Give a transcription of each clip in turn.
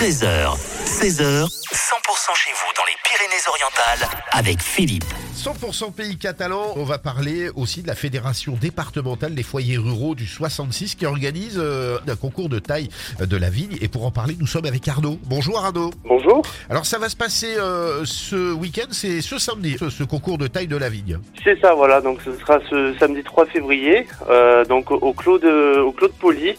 13h, 16h, 100% chez vous dans les Pyrénées-Orientales avec Philippe. 100% pays catalan, on va parler aussi de la Fédération départementale des foyers ruraux du 66 qui organise euh, un concours de taille de la vigne. Et pour en parler, nous sommes avec Arnaud. Bonjour Arnaud. Bonjour, Alors ça va se passer euh, ce week-end, c'est ce samedi, ce, ce concours de taille de la vigne. c'est ça, voilà. Donc ce sera ce samedi 3 février, euh, donc au Clos de, au Clos de Poli.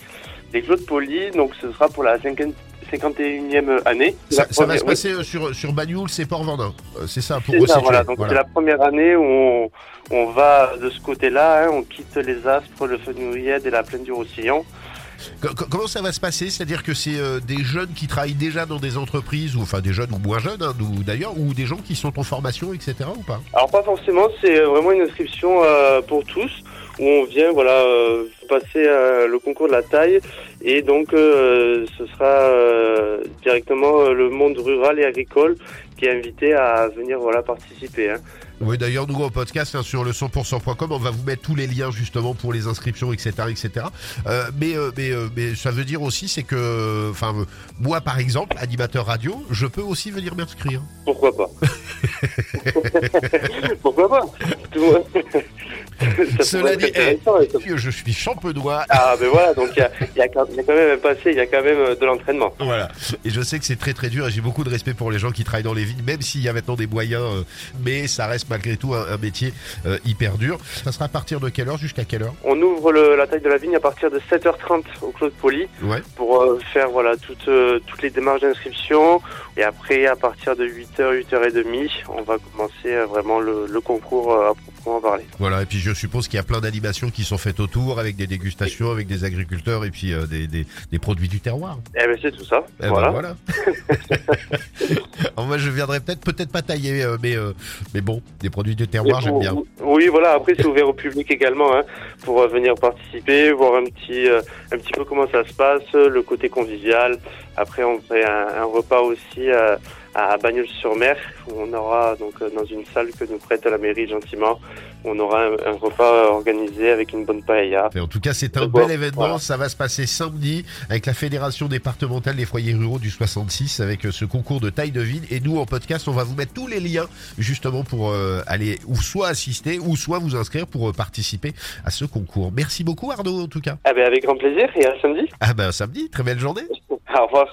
Les Clos de Poli, donc ce sera pour la 50 51e année. Ça, va se passer euh, sur, sur Bagnoul, c'est Port-Vendin. Euh, C'est ça, pour C'est ça, resituer. voilà. Donc c'est la première année où on, on va de ce côté-là, hein, on quitte les Aspres, le Fenouillette et la plaine du Roussillon. Co- co- Comment ça va se passer? C'est-à-dire que c'est euh, des jeunes qui travaillent déjà dans des entreprises, ou enfin des jeunes ou moins jeunes, hein, d'ailleurs, ou des gens qui sont en formation, etc. ou pas? Alors pas forcément, c'est vraiment une inscription euh, pour tous où on vient voilà euh, passer euh, le concours de la taille et donc euh, ce sera euh, directement le monde rural et agricole qui est invité à venir voilà participer. hein. Oui, d'ailleurs, nous, au podcast, hein, sur le 100%.com, on va vous mettre tous les liens, justement, pour les inscriptions, etc., etc. Euh, mais, euh, mais, euh, mais ça veut dire aussi, c'est que, enfin, moi, par exemple, animateur radio, je peux aussi venir m'inscrire. Pourquoi pas? Pourquoi pas? Cela dit, intéressant, et ça- Je suis champenois. Ah ben voilà, donc il y a, il y a quand même un passé, il y a quand même euh, de l'entraînement. Voilà. Et je sais que c'est très très dur et j'ai beaucoup de respect pour les gens qui travaillent dans les vignes, même s'il y a maintenant des moyens, euh, mais ça reste malgré tout un, un métier euh, hyper dur. Ça sera à partir de quelle heure jusqu'à quelle heure? On ouvre le- la taille de la vigne à partir de 7h30 au Clos de Poli. Ouais. pour euh, faire voilà toutes toutes les démarches d'inscription et après à partir de 8h 8h30 on va commencer vraiment le, le concours à proprement parler. Voilà, et puis je suppose qu'il y a plein d'animations qui sont faites autour, avec des dégustations, avec des agriculteurs et puis euh, des, des, des produits du terroir. Eh ben c'est tout ça. Eh ben, voilà. Alors moi je viendrai peut-être peut-être pas tailler, euh, mais euh, mais bon, des produits du terroir j'aime bien. Oui voilà après c'est ouvert au public également hein, pour euh, venir participer, voir un petit un petit peu comment ça se passe, le côté convivial. Après on fait un, un repas aussi à Bagnols-sur-Mer où on aura donc dans une salle que nous prête la mairie gentiment, on aura un, un repas organisé avec une bonne paella. Et en tout cas, c'est un bel événement. voilà. Ça va se passer samedi avec la Fédération départementale des foyers ruraux du 66 avec ce concours de taille de vigne. Et nous, en podcast, on va vous mettre tous les liens justement pour euh, aller ou soit assister ou soit vous inscrire pour euh, participer à ce concours. Merci beaucoup Arnaud en tout cas. Eh ben avec grand plaisir et à samedi. Ah ben samedi, très belle journée. Au revoir.